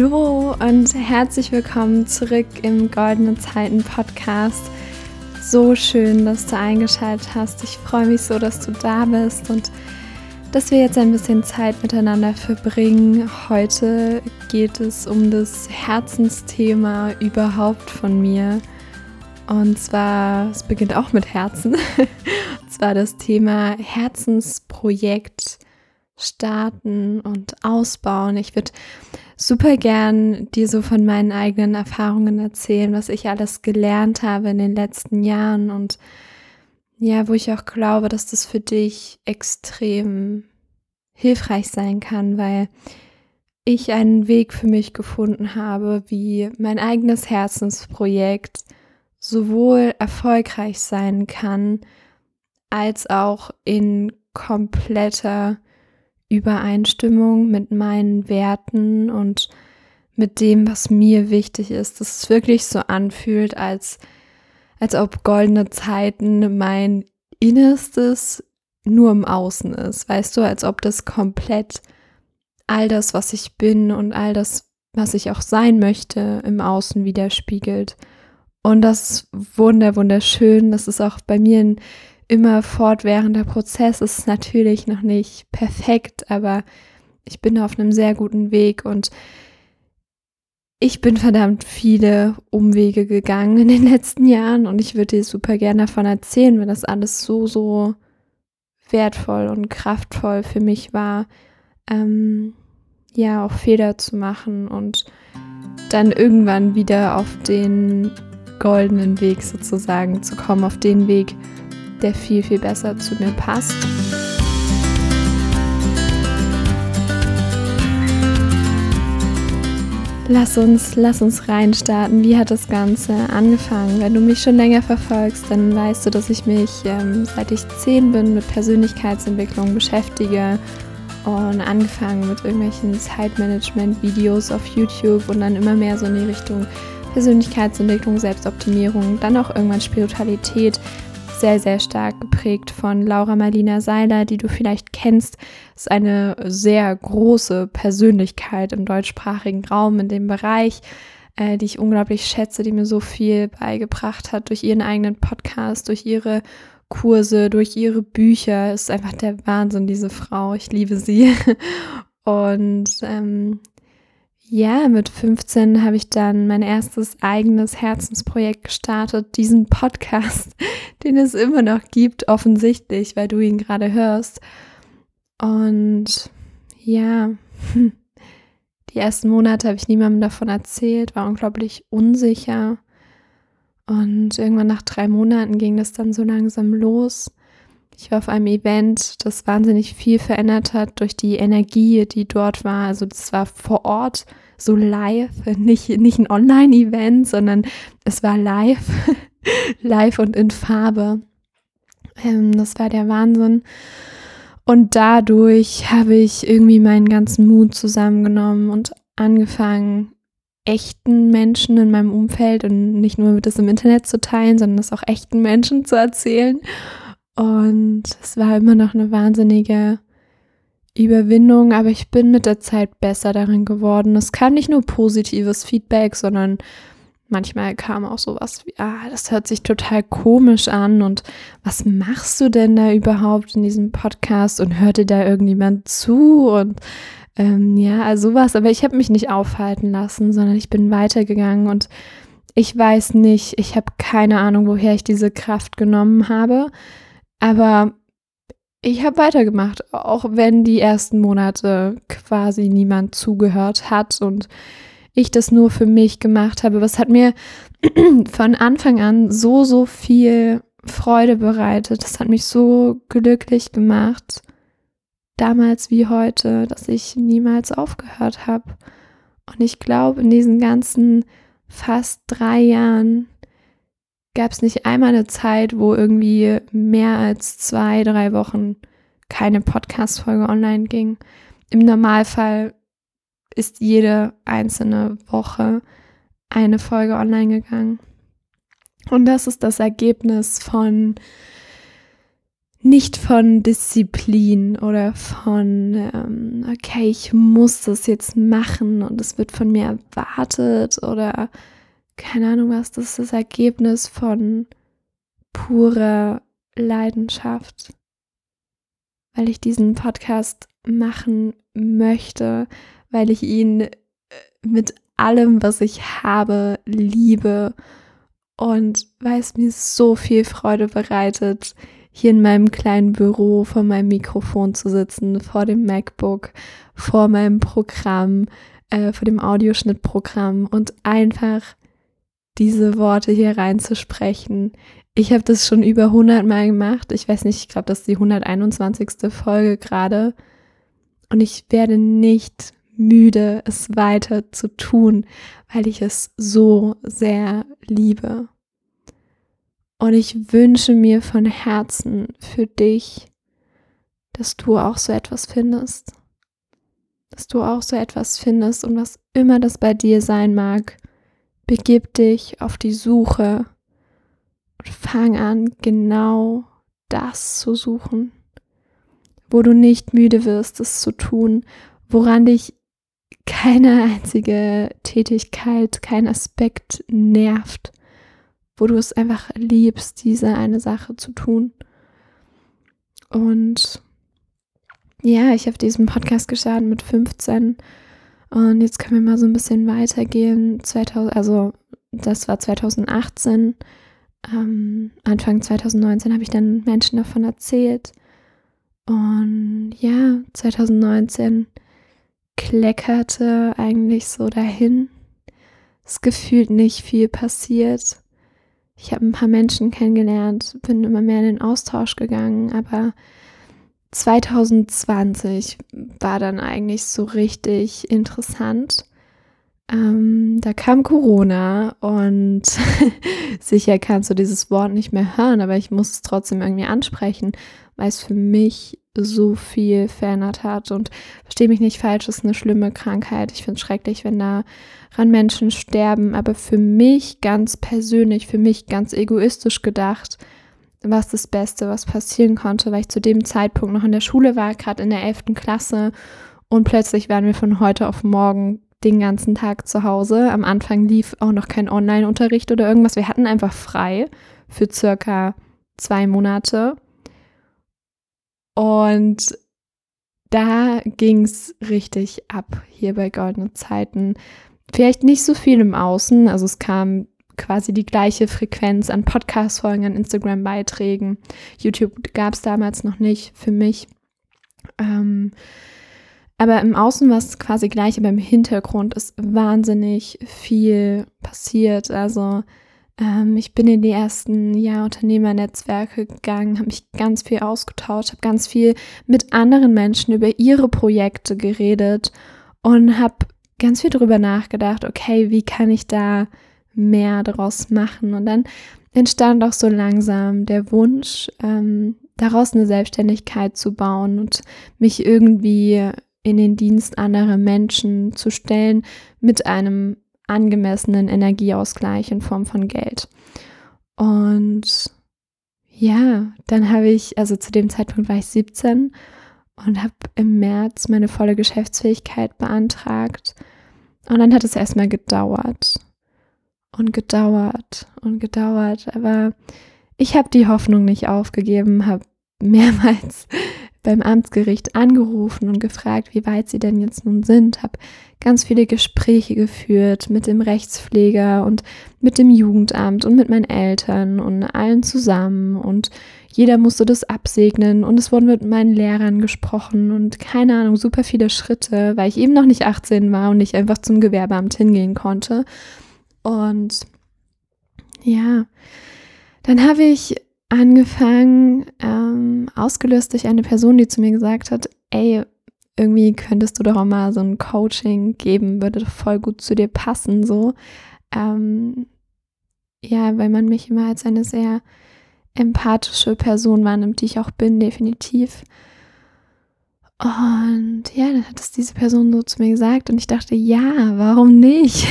Hallo und herzlich willkommen zurück im Goldene Zeiten Podcast. So schön, dass du eingeschaltet hast. Ich freue mich so, dass du da bist und dass wir jetzt ein bisschen Zeit miteinander verbringen. Heute geht es um das Herzensthema überhaupt von mir. Und zwar, es beginnt auch mit Herzen. Und zwar das Thema Herzensprojekt starten und ausbauen. Ich würde super gern dir so von meinen eigenen Erfahrungen erzählen, was ich alles gelernt habe in den letzten Jahren und ja, wo ich auch glaube, dass das für dich extrem hilfreich sein kann, weil ich einen Weg für mich gefunden habe, wie mein eigenes Herzensprojekt sowohl erfolgreich sein kann, als auch in kompletter Übereinstimmung mit meinen Werten und mit dem, was mir wichtig ist, dass es wirklich so anfühlt, als, als ob goldene Zeiten mein Innerstes nur im Außen ist. Weißt du, als ob das komplett all das, was ich bin und all das, was ich auch sein möchte, im Außen widerspiegelt. Und das ist wunder, wunderschön. Das ist auch bei mir ein immer fortwährender Prozess. Es ist natürlich noch nicht perfekt, aber ich bin auf einem sehr guten Weg und ich bin verdammt viele Umwege gegangen in den letzten Jahren und ich würde dir super gerne davon erzählen, weil das alles so, so wertvoll und kraftvoll für mich war, ähm, ja, auch Fehler zu machen und dann irgendwann wieder auf den goldenen Weg sozusagen zu kommen, auf den Weg, der viel, viel besser zu mir passt. Lass uns, lass uns reinstarten. Wie hat das Ganze angefangen? Wenn du mich schon länger verfolgst, dann weißt du, dass ich mich ähm, seit ich zehn bin mit Persönlichkeitsentwicklung beschäftige und angefangen mit irgendwelchen Zeitmanagement-Videos auf YouTube und dann immer mehr so in die Richtung Persönlichkeitsentwicklung, Selbstoptimierung, dann auch irgendwann Spiritualität sehr, sehr stark geprägt von Laura Marlina Seiler, die du vielleicht kennst. Ist eine sehr große Persönlichkeit im deutschsprachigen Raum in dem Bereich, äh, die ich unglaublich schätze, die mir so viel beigebracht hat durch ihren eigenen Podcast, durch ihre Kurse, durch ihre Bücher. Ist einfach der Wahnsinn, diese Frau. Ich liebe sie. Und ähm, ja, mit 15 habe ich dann mein erstes eigenes Herzensprojekt gestartet, diesen Podcast, den es immer noch gibt, offensichtlich, weil du ihn gerade hörst. Und ja, die ersten Monate habe ich niemandem davon erzählt, war unglaublich unsicher. Und irgendwann nach drei Monaten ging das dann so langsam los. Ich war auf einem Event, das wahnsinnig viel verändert hat durch die Energie, die dort war. Also das war vor Ort so live, nicht, nicht ein Online-Event, sondern es war live, live und in Farbe. Ähm, das war der Wahnsinn. Und dadurch habe ich irgendwie meinen ganzen Mut zusammengenommen und angefangen, echten Menschen in meinem Umfeld und nicht nur das im Internet zu teilen, sondern das auch echten Menschen zu erzählen. Und es war immer noch eine wahnsinnige Überwindung, aber ich bin mit der Zeit besser darin geworden. Es kam nicht nur positives Feedback, sondern manchmal kam auch sowas wie, ah, das hört sich total komisch an und was machst du denn da überhaupt in diesem Podcast und hört dir da irgendjemand zu? Und ähm, ja, also sowas, aber ich habe mich nicht aufhalten lassen, sondern ich bin weitergegangen und ich weiß nicht, ich habe keine Ahnung, woher ich diese Kraft genommen habe, aber ich habe weitergemacht, auch wenn die ersten Monate quasi niemand zugehört hat und ich das nur für mich gemacht habe. Was hat mir von Anfang an so, so viel Freude bereitet. Das hat mich so glücklich gemacht, damals wie heute, dass ich niemals aufgehört habe. Und ich glaube, in diesen ganzen fast drei Jahren gab es nicht einmal eine Zeit, wo irgendwie mehr als zwei, drei Wochen keine Podcast-Folge online ging. Im Normalfall ist jede einzelne Woche eine Folge online gegangen. Und das ist das Ergebnis von nicht von Disziplin oder von, ähm, okay, ich muss das jetzt machen und es wird von mir erwartet oder keine Ahnung was, das ist das Ergebnis von purer Leidenschaft, weil ich diesen Podcast machen möchte, weil ich ihn äh, mit allem, was ich habe, liebe und weil es mir so viel Freude bereitet, hier in meinem kleinen Büro vor meinem Mikrofon zu sitzen, vor dem MacBook, vor meinem Programm, äh, vor dem Audioschnittprogramm und einfach diese Worte hier reinzusprechen. Ich habe das schon über 100 Mal gemacht. Ich weiß nicht, ich glaube, das ist die 121. Folge gerade. Und ich werde nicht müde, es weiter zu tun, weil ich es so sehr liebe. Und ich wünsche mir von Herzen für dich, dass du auch so etwas findest. Dass du auch so etwas findest und was immer das bei dir sein mag, begib dich auf die Suche und fang an, genau das zu suchen, wo du nicht müde wirst, es zu tun, woran dich keine einzige Tätigkeit, kein Aspekt nervt, wo du es einfach liebst, diese eine Sache zu tun. Und ja, ich habe diesen Podcast gestartet mit 15 und jetzt können wir mal so ein bisschen weitergehen. 2000, also das war 2018. Ähm, Anfang 2019 habe ich dann Menschen davon erzählt. Und ja, 2019 kleckerte eigentlich so dahin. Es gefühlt nicht viel passiert. Ich habe ein paar Menschen kennengelernt, bin immer mehr in den Austausch gegangen, aber 2020 war dann eigentlich so richtig interessant. Ähm, da kam Corona und sicher kannst du dieses Wort nicht mehr hören, aber ich muss es trotzdem irgendwie ansprechen, weil es für mich so viel verändert hat. Und verstehe mich nicht falsch, es ist eine schlimme Krankheit. Ich finde es schrecklich, wenn daran Menschen sterben. Aber für mich ganz persönlich, für mich ganz egoistisch gedacht, war es das Beste, was passieren konnte, weil ich zu dem Zeitpunkt noch in der Schule war, gerade in der 11. Klasse. Und plötzlich waren wir von heute auf morgen den ganzen Tag zu Hause. Am Anfang lief auch noch kein Online-Unterricht oder irgendwas. Wir hatten einfach frei für circa zwei Monate. Und da ging es richtig ab hier bei Goldene Zeiten. Vielleicht nicht so viel im Außen, also es kam quasi die gleiche Frequenz an Podcast-Folgen, an Instagram-Beiträgen. YouTube gab es damals noch nicht für mich. Ähm, aber im Außen war es quasi gleich, aber im Hintergrund ist wahnsinnig viel passiert. Also ähm, ich bin in die ersten ja, Unternehmernetzwerke gegangen, habe mich ganz viel ausgetauscht, habe ganz viel mit anderen Menschen über ihre Projekte geredet und habe ganz viel darüber nachgedacht, okay, wie kann ich da mehr daraus machen? Und dann entstand auch so langsam der Wunsch, ähm, daraus eine Selbstständigkeit zu bauen und mich irgendwie in den Dienst anderer Menschen zu stellen mit einem angemessenen Energieausgleich in Form von Geld. Und ja, dann habe ich, also zu dem Zeitpunkt war ich 17 und habe im März meine volle Geschäftsfähigkeit beantragt. Und dann hat es erstmal gedauert und gedauert und gedauert. Aber ich habe die Hoffnung nicht aufgegeben, habe mehrmals beim Amtsgericht angerufen und gefragt, wie weit sie denn jetzt nun sind, habe ganz viele Gespräche geführt mit dem Rechtspfleger und mit dem Jugendamt und mit meinen Eltern und allen zusammen und jeder musste das absegnen und es wurden mit meinen Lehrern gesprochen und keine Ahnung, super viele Schritte, weil ich eben noch nicht 18 war und nicht einfach zum Gewerbeamt hingehen konnte. Und ja, dann habe ich angefangen, ähm, ausgelöst durch eine Person, die zu mir gesagt hat, ey, irgendwie könntest du doch auch mal so ein Coaching geben, würde voll gut zu dir passen, so. Ähm, ja, weil man mich immer als eine sehr empathische Person wahrnimmt, die ich auch bin, definitiv. Und ja, dann hat es diese Person so zu mir gesagt und ich dachte, ja, warum nicht?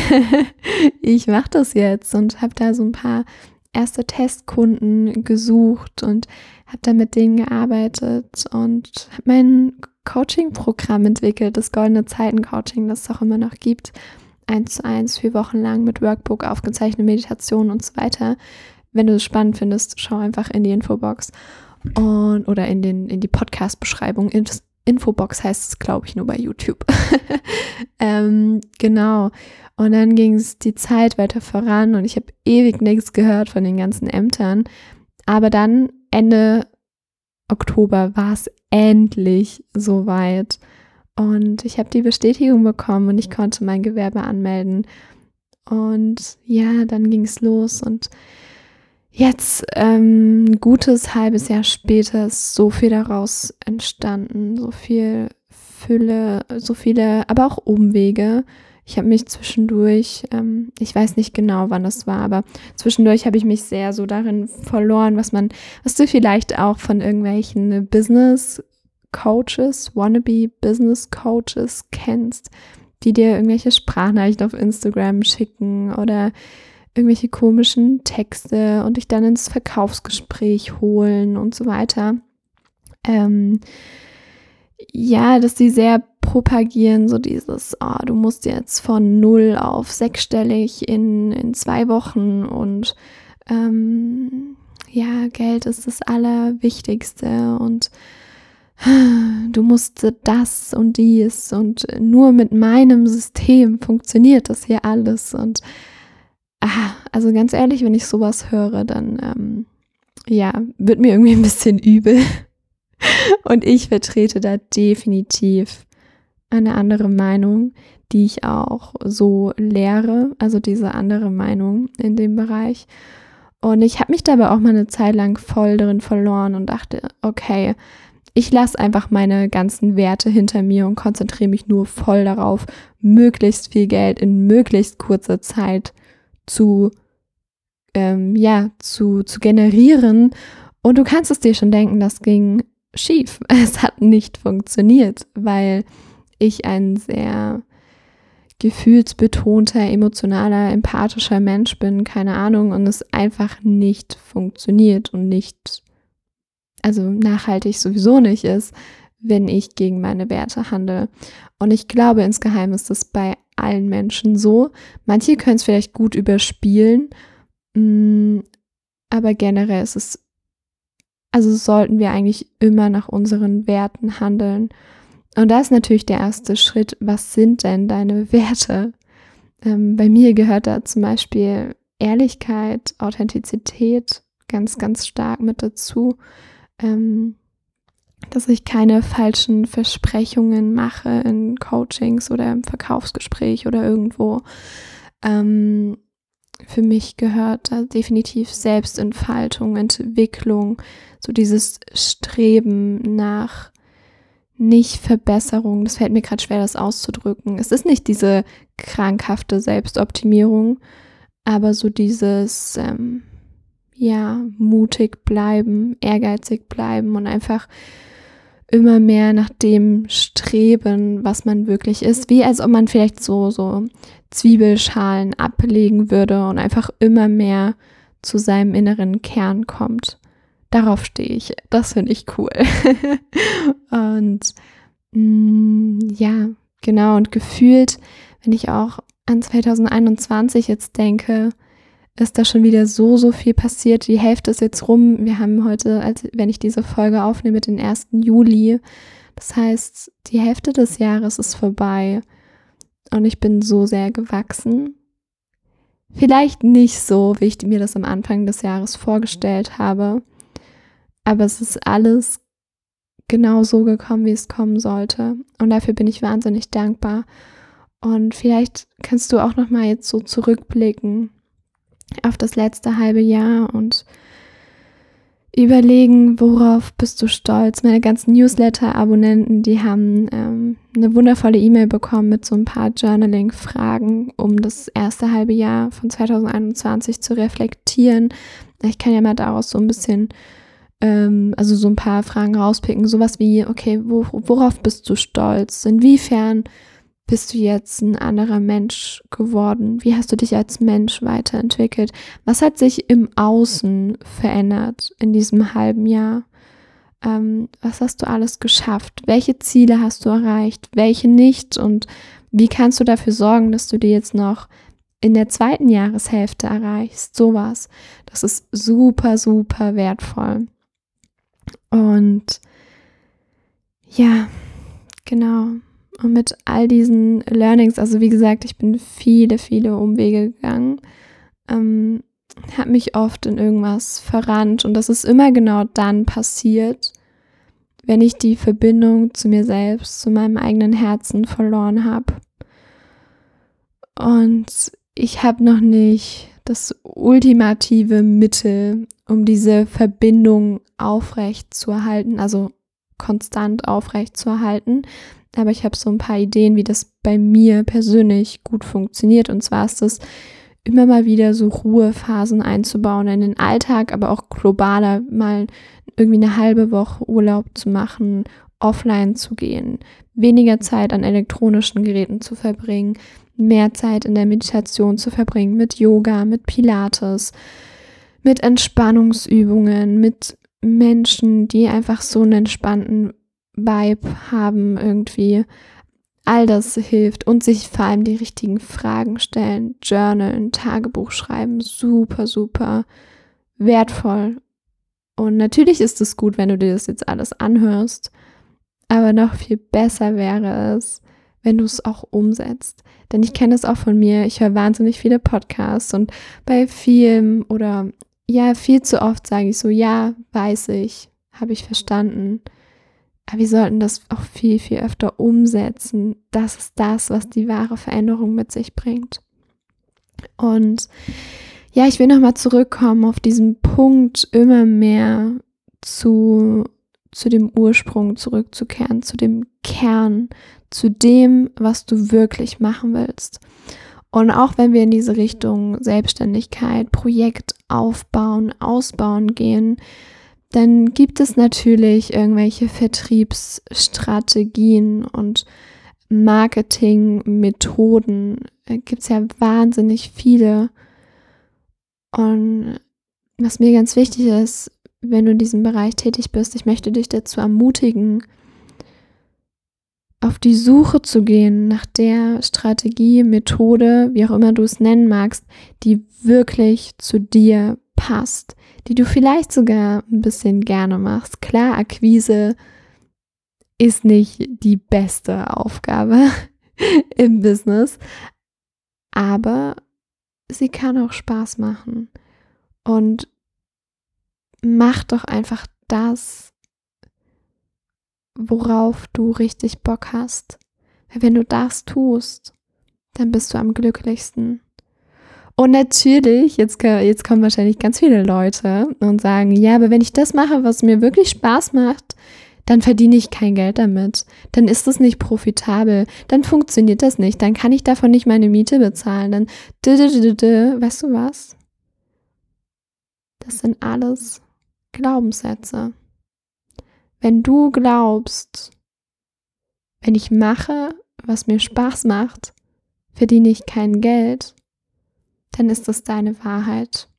ich mache das jetzt und habe da so ein paar erste Testkunden gesucht und habe da mit denen gearbeitet und habe mein Coaching-Programm entwickelt, das Goldene Zeiten-Coaching, das es auch immer noch gibt. Eins zu eins, vier Wochen lang mit Workbook, aufgezeichnete Meditation und so weiter. Wenn du es spannend findest, schau einfach in die Infobox und, oder in, den, in die Podcast-Beschreibung. Infobox heißt es, glaube ich, nur bei YouTube. ähm, genau. Und dann ging es die Zeit weiter voran und ich habe ewig nichts gehört von den ganzen Ämtern. Aber dann Ende Oktober war es endlich soweit. Und ich habe die Bestätigung bekommen und ich konnte mein Gewerbe anmelden. Und ja, dann ging es los und Jetzt, ähm, ein gutes halbes Jahr später, ist so viel daraus entstanden, so viel Fülle, so viele, aber auch Umwege. Ich habe mich zwischendurch, ähm, ich weiß nicht genau, wann das war, aber zwischendurch habe ich mich sehr so darin verloren, was man, was du vielleicht auch von irgendwelchen Business Coaches, wannabe Business Coaches kennst, die dir irgendwelche Sprachnachrichten auf Instagram schicken oder irgendwelche komischen Texte und dich dann ins Verkaufsgespräch holen und so weiter. Ähm, ja, dass sie sehr propagieren, so dieses, oh, du musst jetzt von null auf sechsstellig in, in zwei Wochen und ähm, ja, Geld ist das Allerwichtigste und du musst das und dies und nur mit meinem System funktioniert das hier alles und ah, also ganz ehrlich, wenn ich sowas höre, dann ähm, ja, wird mir irgendwie ein bisschen übel. Und ich vertrete da definitiv eine andere Meinung, die ich auch so lehre, also diese andere Meinung in dem Bereich. Und ich habe mich dabei auch mal eine Zeit lang voll drin verloren und dachte, okay, ich lasse einfach meine ganzen Werte hinter mir und konzentriere mich nur voll darauf, möglichst viel Geld in möglichst kurzer Zeit zu, ähm, ja, zu, zu generieren. Und du kannst es dir schon denken, das ging schief. Es hat nicht funktioniert, weil ich ein sehr gefühlsbetonter, emotionaler, empathischer Mensch bin, keine Ahnung, und es einfach nicht funktioniert und nicht, also nachhaltig sowieso nicht ist, wenn ich gegen meine Werte handle. Und ich glaube insgeheim ist das bei allen Menschen so. Manche können es vielleicht gut überspielen, mm, aber generell ist es, also sollten wir eigentlich immer nach unseren Werten handeln. Und da ist natürlich der erste Schritt, was sind denn deine Werte? Ähm, bei mir gehört da zum Beispiel Ehrlichkeit, Authentizität ganz, ganz stark mit dazu. Ähm, dass ich keine falschen Versprechungen mache in Coachings oder im Verkaufsgespräch oder irgendwo. Ähm, für mich gehört da definitiv Selbstentfaltung, Entwicklung, so dieses Streben nach nicht Verbesserung. Das fällt mir gerade schwer, das auszudrücken. Es ist nicht diese krankhafte Selbstoptimierung, aber so dieses, ähm, ja, mutig bleiben, ehrgeizig bleiben und einfach immer mehr nach dem streben, was man wirklich ist, wie als ob man vielleicht so, so Zwiebelschalen ablegen würde und einfach immer mehr zu seinem inneren Kern kommt. Darauf stehe ich. Das finde ich cool. und mh, mm, ja, genau. Und gefühlt, wenn ich auch an 2021 jetzt denke, ist da schon wieder so, so viel passiert. Die Hälfte ist jetzt rum. Wir haben heute, als wenn ich diese Folge aufnehme, den 1. Juli. Das heißt, die Hälfte des Jahres ist vorbei. Und ich bin so sehr gewachsen. Vielleicht nicht so, wie ich mir das am Anfang des Jahres vorgestellt habe. Aber es ist alles genau so gekommen, wie es kommen sollte. Und dafür bin ich wahnsinnig dankbar. Und vielleicht kannst du auch noch mal jetzt so zurückblicken auf das letzte halbe Jahr und überlegen, worauf bist du stolz. Meine ganzen Newsletter-Abonnenten, die haben ähm, eine wundervolle E-Mail bekommen mit so ein paar Journaling-Fragen, um das erste halbe Jahr von 2021 zu reflektieren. Ich kann ja mal daraus so ein bisschen, ähm, also so ein paar Fragen rauspicken. Sowas wie, okay, wo, worauf bist du stolz? Inwiefern bist du jetzt ein anderer Mensch geworden? Wie hast du dich als Mensch weiterentwickelt? Was hat sich im Außen verändert in diesem halben Jahr? ähm, was hast du alles geschafft? Welche Ziele hast du erreicht? Welche nicht? Und wie kannst du dafür sorgen, dass du die jetzt noch in der zweiten Jahreshälfte erreichst? Sowas. Das ist super, super wertvoll. Und ja, genau. Und mit all diesen Learnings, also wie gesagt, ich bin viele, viele Umwege gegangen, ähm, habe mich oft in irgendwas verrannt und das ist immer genau dann passiert, wenn ich die Verbindung zu mir selbst, zu meinem eigenen Herzen verloren habe. Und ich habe noch nicht das ultimative Mittel, um diese Verbindung aufrecht zu erhalten, also konstant aufrecht zu erhalten. Aber ich habe so ein paar Ideen, wie das bei mir persönlich gut funktioniert. Und zwar ist es immer mal wieder so Ruhephasen einzubauen in den Alltag, aber auch globaler mal irgendwie eine halbe Woche Urlaub zu machen, offline zu gehen, weniger Zeit an elektronischen Geräten zu verbringen, mehr Zeit in der Meditation zu verbringen, mit Yoga, mit Pilates, mit Entspannungsübungen, mit Menschen, die einfach so einen entspannten Vibe haben irgendwie. All das hilft und sich vor allem die richtigen Fragen stellen, journalen, Tagebuch schreiben, super, super wertvoll. Und natürlich ist es gut, wenn du dir das jetzt alles anhörst, aber noch viel besser wäre es, wenn du es auch umsetzt. Denn ich kenne es auch von mir, ich höre wahnsinnig viele Podcasts und bei vielen oder ja, viel zu oft sage ich so, ja, weiß ich, habe ich verstanden. Aber wir sollten das auch viel, viel öfter umsetzen. Das ist das, was die wahre Veränderung mit sich bringt. Und ja, ich will nochmal zurückkommen auf diesen Punkt, immer mehr zu, zu dem Ursprung zurückzukehren, zu dem Kern, zu dem, was du wirklich machen willst. Und auch wenn wir in diese Richtung Selbstständigkeit, Projekt aufbauen, ausbauen gehen, dann gibt es natürlich irgendwelche Vertriebsstrategien und Marketingmethoden. Gibt es ja wahnsinnig viele. Und was mir ganz wichtig ist, wenn du in diesem Bereich tätig bist, ich möchte dich dazu ermutigen, auf die Suche zu gehen nach der Strategie, Methode, wie auch immer du es nennen magst, die wirklich zu dir passt, die du vielleicht sogar ein bisschen gerne machst. Klar, Akquise ist nicht die beste Aufgabe im Business, aber sie kann auch Spaß machen. Und mach doch einfach das, worauf du richtig Bock hast. Wenn du das tust, dann bist du am glücklichsten. Und natürlich, jetzt, jetzt kommen wahrscheinlich ganz viele Leute und sagen, ja, aber wenn ich das mache, was mir wirklich Spaß macht, dann verdiene ich kein Geld damit. Dann ist es nicht profitabel. Dann funktioniert das nicht. Dann kann ich davon nicht meine Miete bezahlen. Dann, weißt du was? Das sind alles Glaubenssätze. Wenn du glaubst, wenn ich mache, was mir Spaß macht, verdiene ich kein Geld, dann ist das deine Wahrheit.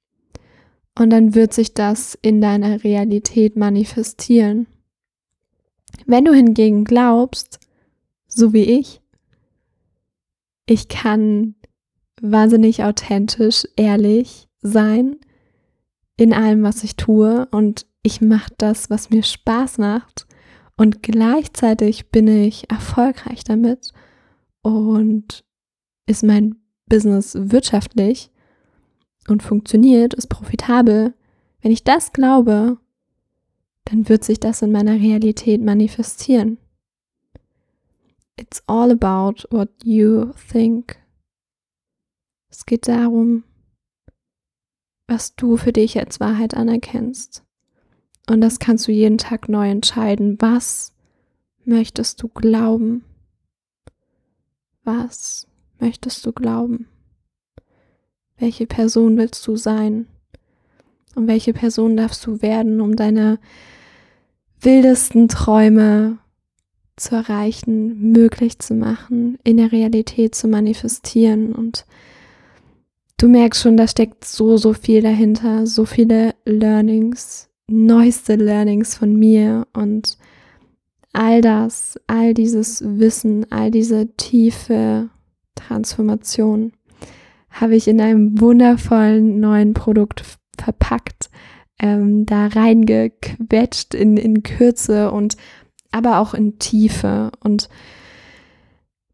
Und dann wird sich das in deiner Realität manifestieren. Wenn du hingegen glaubst, so wie ich, ich kann wahnsinnig authentisch, ehrlich sein in allem, was ich tue und ich mache das, was mir Spaß macht und gleichzeitig bin ich erfolgreich damit und ist mein Business wirtschaftlich und funktioniert, ist profitabel. Wenn ich das glaube, dann wird sich das in meiner Realität manifestieren. It's all about what you think. Es geht darum, was du für dich als Wahrheit anerkennst. Und das kannst du jeden Tag neu entscheiden. Was möchtest du glauben? Was möchtest du glauben? Welche Person willst du sein? Und welche Person darfst du werden, um deine wildesten Träume zu erreichen, möglich zu machen, in der Realität zu manifestieren. Und du merkst schon, da steckt so, so viel dahinter, so viele Learnings, neueste Learnings von mir und all das, all dieses Wissen, all diese tiefe Transformation habe ich in einem wundervollen neuen Produkt verpackt, ähm, da reingequetscht in, in Kürze und aber auch in Tiefe. Und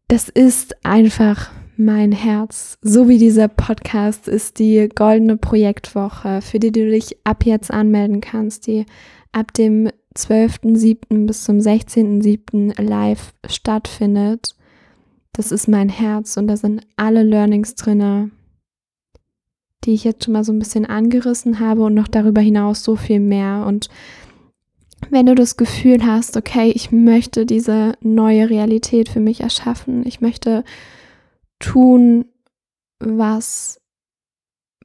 das ist einfach mein Herz. So wie dieser Podcast ist die goldene Projektwoche, für die du dich ab jetzt anmelden kannst, die ab dem 12.07. bis zum 16.07. live stattfindet. Das ist mein Herz und da sind alle Learnings drin, die ich jetzt schon mal so ein bisschen angerissen habe und noch darüber hinaus so viel mehr. Und wenn du das Gefühl hast, okay, ich möchte diese neue Realität für mich erschaffen, ich möchte tun, was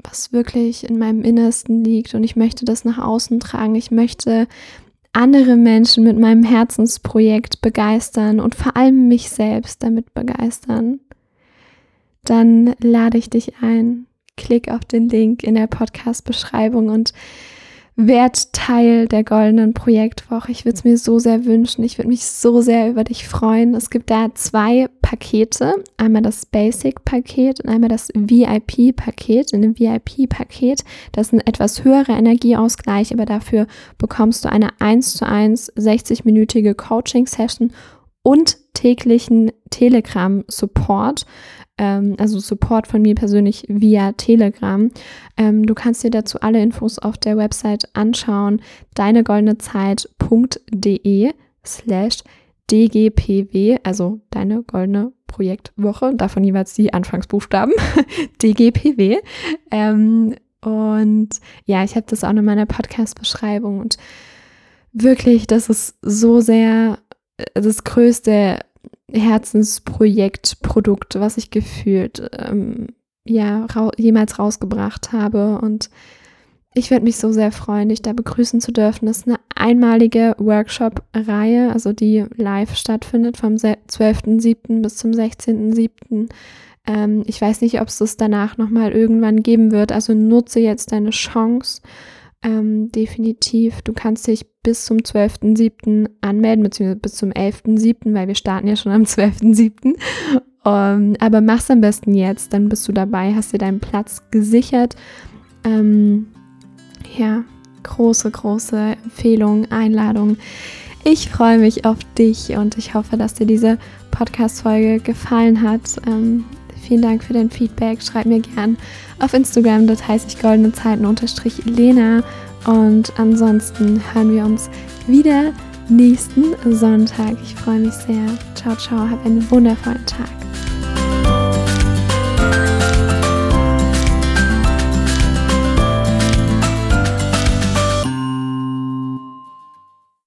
was wirklich in meinem Innersten liegt und ich möchte das nach außen tragen. Ich möchte andere Menschen mit meinem Herzensprojekt begeistern und vor allem mich selbst damit begeistern, dann lade ich dich ein. Klick auf den Link in der Podcast-Beschreibung und werd Teil der goldenen Projektwoche. Ich würde es mir so sehr wünschen. Ich würde mich so sehr über dich freuen. Es gibt da zwei Pakete. Einmal das Basic-Paket und einmal das VIP-Paket. In dem VIP-Paket, das ist ein etwas höherer Energieausgleich, aber dafür bekommst du eine 1 zu 1 60-minütige Coaching-Session und täglichen Telegram-Support ähm, also Support von mir persönlich via Telegram. Ähm, du kannst dir dazu alle Infos auf der Website anschauen, deinegoldenezeit.de slash DGPW, also deine goldene Projektwoche, davon jeweils die Anfangsbuchstaben, DGPW. Ähm, und ja, ich habe das auch in meiner Podcast-Beschreibung und wirklich, das ist so sehr äh, das größte Herzensprojekt, Produkt, was ich gefühlt ähm, ja ra jemals rausgebracht habe. Und ich würde mich so sehr freuen, dich da begrüßen zu dürfen. Das ist eine einmalige Workshop-Reihe, also die live stattfindet vom 12.07. bis zum 16.07. Ähm, ich weiß nicht, ob es das danach nochmal irgendwann geben wird. Also nutze jetzt deine Chance ähm, definitiv. Du kannst dich bis zum 12.07. anmelden, beziehungsweise bis zum 11.07., weil wir starten ja schon am 12.07. Um, ähm, aber mach's am besten jetzt, dann bist du dabei, hast dir deinen Platz gesichert. Ähm, ja, große, große Empfehlung, Einladung. Ich freue mich auf dich und ich hoffe, dass dir diese Podcast-Folge gefallen hat. Ähm, vielen Dank für dein Feedback. Schreib mir gern auf Instagram, das heißt ich goldene Zeiten unterstrich Lena. Und ansonsten hören wir uns wieder nächsten Sonntag. Ich freue mich sehr. Ciao, ciao. Hab einen wundervollen Tag.